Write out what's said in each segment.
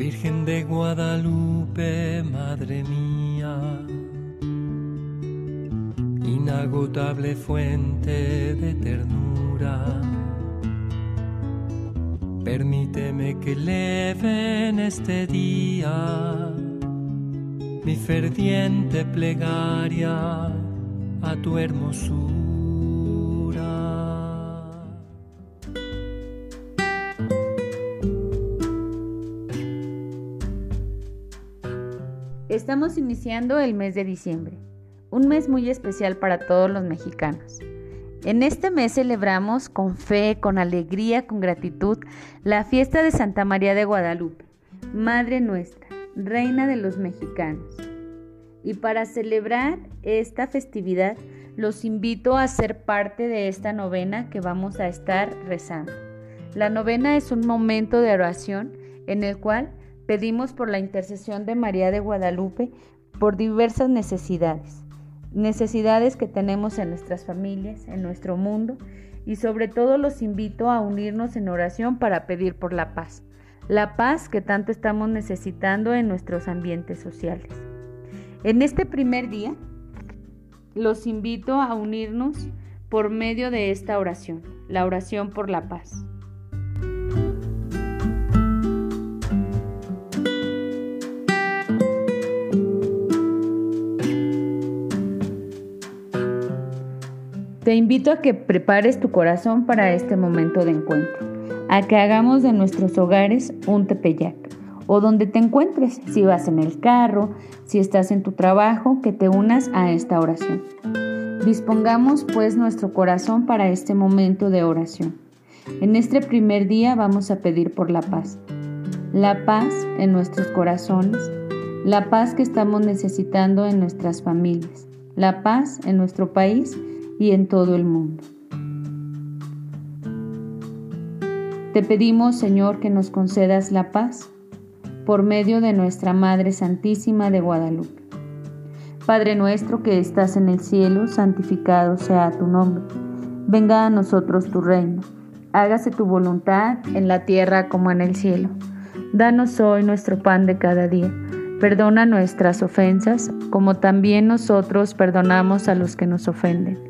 Virgen de Guadalupe, Madre mía, inagotable fuente de ternura, permíteme que leve en este día mi ferviente plegaria a tu hermosura. Estamos iniciando el mes de diciembre, un mes muy especial para todos los mexicanos. En este mes celebramos con fe, con alegría, con gratitud la fiesta de Santa María de Guadalupe, Madre nuestra, Reina de los mexicanos. Y para celebrar esta festividad, los invito a ser parte de esta novena que vamos a estar rezando. La novena es un momento de oración en el cual Pedimos por la intercesión de María de Guadalupe por diversas necesidades, necesidades que tenemos en nuestras familias, en nuestro mundo y sobre todo los invito a unirnos en oración para pedir por la paz, la paz que tanto estamos necesitando en nuestros ambientes sociales. En este primer día, los invito a unirnos por medio de esta oración, la oración por la paz. Te invito a que prepares tu corazón para este momento de encuentro, a que hagamos de nuestros hogares un tepeyac, o donde te encuentres, si vas en el carro, si estás en tu trabajo, que te unas a esta oración. Dispongamos pues nuestro corazón para este momento de oración. En este primer día vamos a pedir por la paz. La paz en nuestros corazones, la paz que estamos necesitando en nuestras familias, la paz en nuestro país y en todo el mundo. Te pedimos, Señor, que nos concedas la paz por medio de nuestra Madre Santísima de Guadalupe. Padre nuestro que estás en el cielo, santificado sea tu nombre. Venga a nosotros tu reino. Hágase tu voluntad en la tierra como en el cielo. Danos hoy nuestro pan de cada día. Perdona nuestras ofensas, como también nosotros perdonamos a los que nos ofenden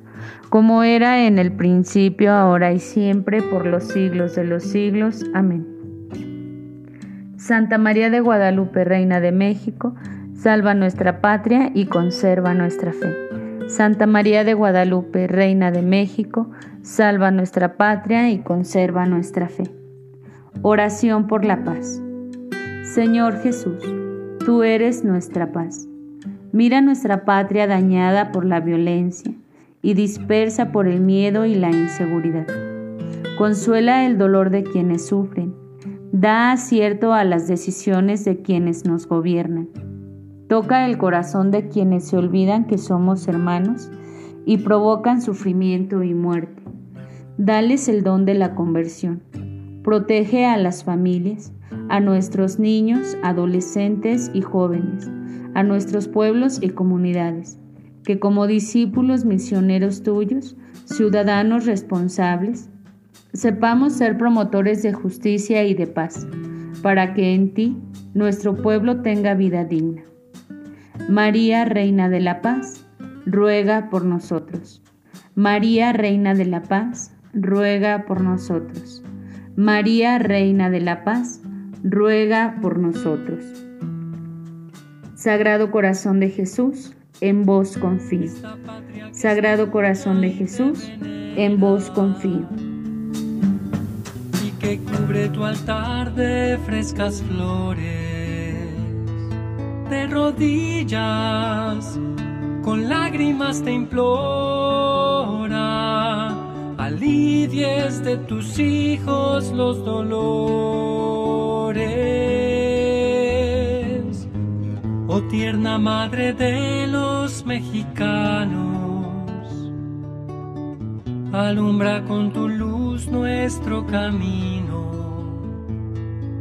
como era en el principio, ahora y siempre, por los siglos de los siglos. Amén. Santa María de Guadalupe, Reina de México, salva nuestra patria y conserva nuestra fe. Santa María de Guadalupe, Reina de México, salva nuestra patria y conserva nuestra fe. Oración por la paz. Señor Jesús, tú eres nuestra paz. Mira nuestra patria dañada por la violencia y dispersa por el miedo y la inseguridad. Consuela el dolor de quienes sufren, da acierto a las decisiones de quienes nos gobiernan. Toca el corazón de quienes se olvidan que somos hermanos y provocan sufrimiento y muerte. Dales el don de la conversión. Protege a las familias, a nuestros niños, adolescentes y jóvenes, a nuestros pueblos y comunidades que como discípulos misioneros tuyos, ciudadanos responsables, sepamos ser promotores de justicia y de paz, para que en ti nuestro pueblo tenga vida digna. María, Reina de la Paz, ruega por nosotros. María, Reina de la Paz, ruega por nosotros. María, Reina de la Paz, ruega por nosotros. Sagrado Corazón de Jesús, en vos confío. Sagrado Corazón de Jesús, en vos confío. Y que cubre tu altar de frescas flores, de rodillas, con lágrimas te implora, alivies de tus hijos los dolores oh tierna madre de los mexicanos, alumbra con tu luz nuestro camino,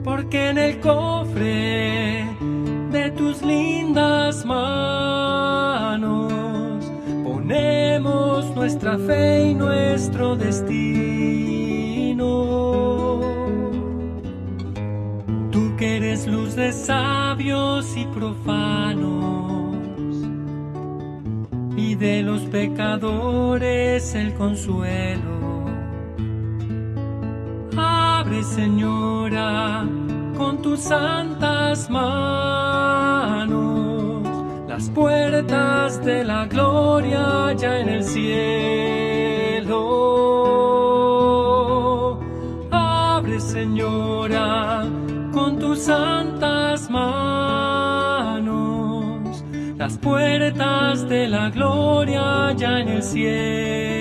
porque en el cofre de tus lindas manos ponemos nuestra fe y nuestro destino. Luz de sabios y profanos y de los pecadores el consuelo. Abre, Señora, con tus santas manos las puertas de la gloria ya en el cielo. De la gloria ya en el cielo.